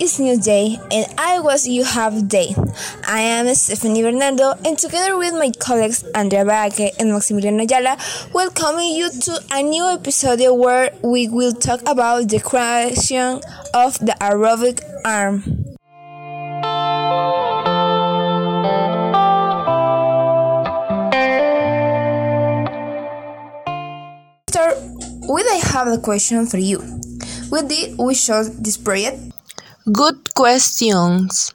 Is new day and I was you have day. I am Stephanie Bernardo and together with my colleagues Andrea Baque and Maximiliano Ayala welcoming you to a new episode where we will talk about the creation of the robotic arm. With I have a question for you. With this we show this project? Good questions,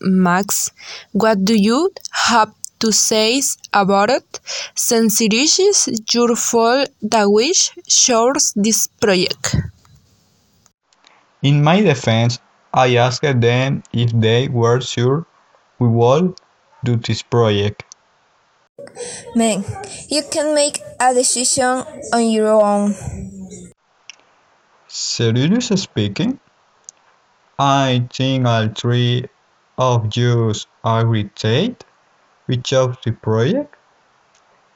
Max. What do you have to say about it? Since it is your fault that we chose this project. In my defense, I asked them if they were sure we would do this project. Man, you can make a decision on your own. Seriously speaking, I think all three of you agreed we chose the project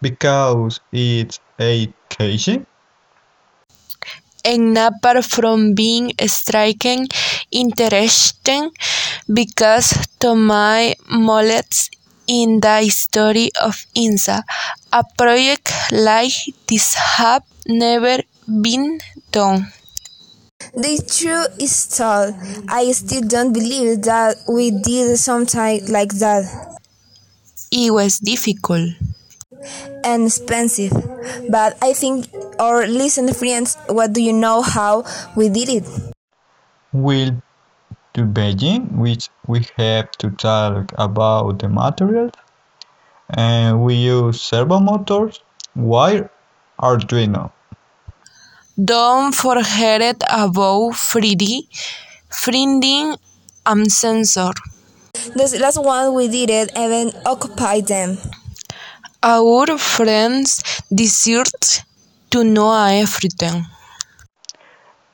because it's a casing. And apart from being striking, interesting, because to my knowledge in the history of INSA, a project like this have never been done. The truth is told, I still don't believe that we did something like that. It was difficult. And expensive, but I think our listen friends, what do you know how we did it? We'll to Beijing, which we have to talk about the materials, and we use servo motors, wire, Arduino. Don't forget it about 3D, printing, and sensor. The last one we did it even occupied them. Our friends deserve to know everything.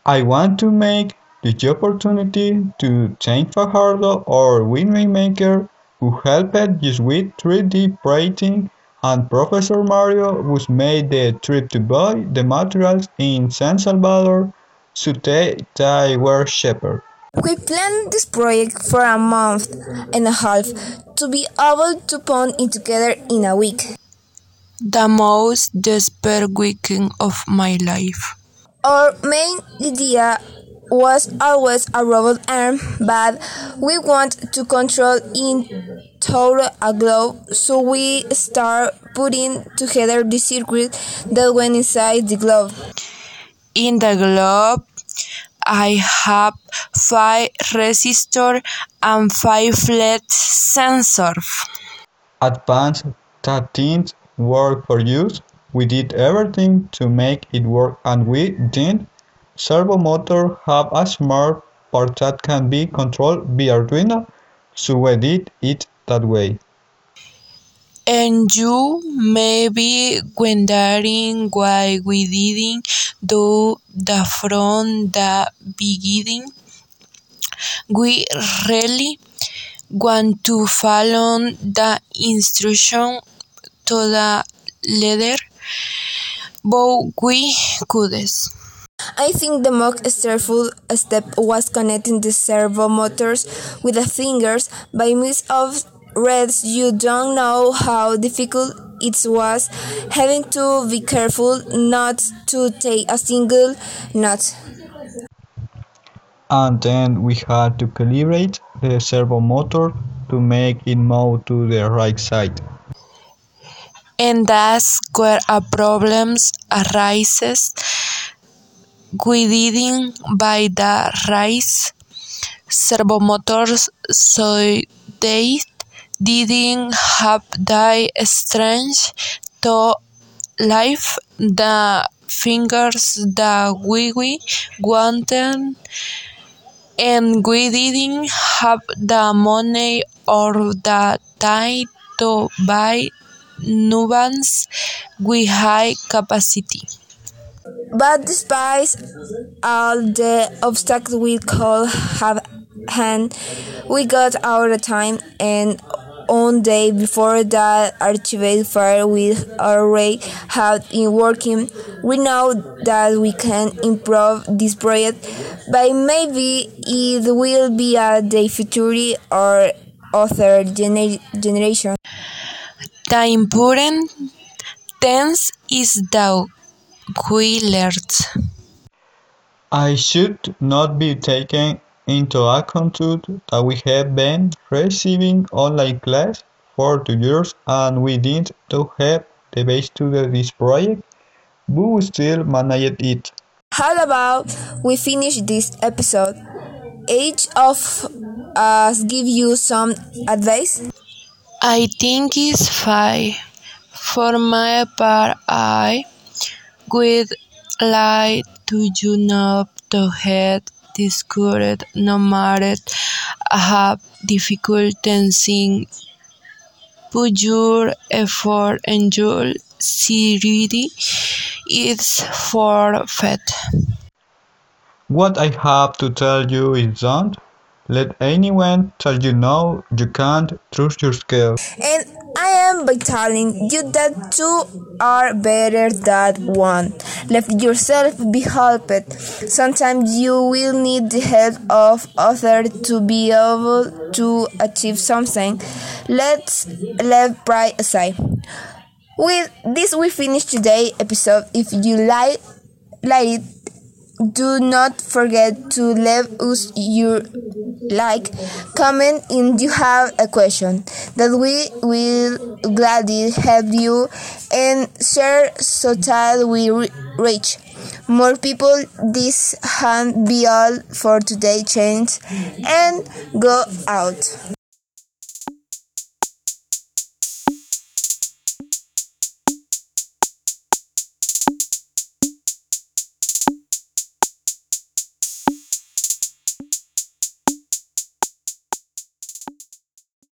I want to make the opportunity to thank Fajardo or Winemaker who helped us with 3D printing and Professor Mario who made the trip to buy the materials in San Salvador so they, they were cheaper. We planned this project for a month and a half to be able to put it together in a week. The most desperate weekend of my life. Our main idea was always a robot arm, but we want to control in total a globe, so we start putting together the circuit that went inside the globe. In the globe, I have five resistors and five LED sensors. Advanced that work for use. We did everything to make it work and we did servo motor have a smart part that can be controlled via Arduino, so we did it that way. And you may be wondering why we didn't do that from the beginning. We really want to follow the instruction to the letter, but we couldn't. I think the most stressful step was connecting the servo motors with the fingers by means of reeds. You don't know how difficult it was having to be careful not to take a single knot. And then we had to calibrate the servo motor to make it move to the right side. And that's where a problems arises we didn't buy the right servo motors so they didn't have the strength to lift the fingers that we, wanted and we didn't have the money or the time to buy ones with high capacity. But despite all the obstacles we could have had, we got our time and own day before that archived file we already have in working. We know that we can improve this project, but maybe it will be a the future or other gener generation. The important tense is that we learned. I should not be taken into account that we have been receiving online class for two years and we didn't have the base to do this project, but we still managed it. How about we finish this episode? Each of us give you some advice? I think it's fine. For my part, I would like to you know to have discouraged no matter how difficult things put your effort and your sincerity is forfeit. What I have to tell you is don't let anyone tell you no, you can't trust your skills. And I am by telling you that two are better than one. Let yourself be helped. Sometimes you will need the help of others to be able to achieve something. Let's let pride aside. With this, we finish today episode. If you like, like it, do not forget to leave us your like, comment, and you have a question that we will gladly help you and share so that we reach more people. This can be all for today. Change and go out.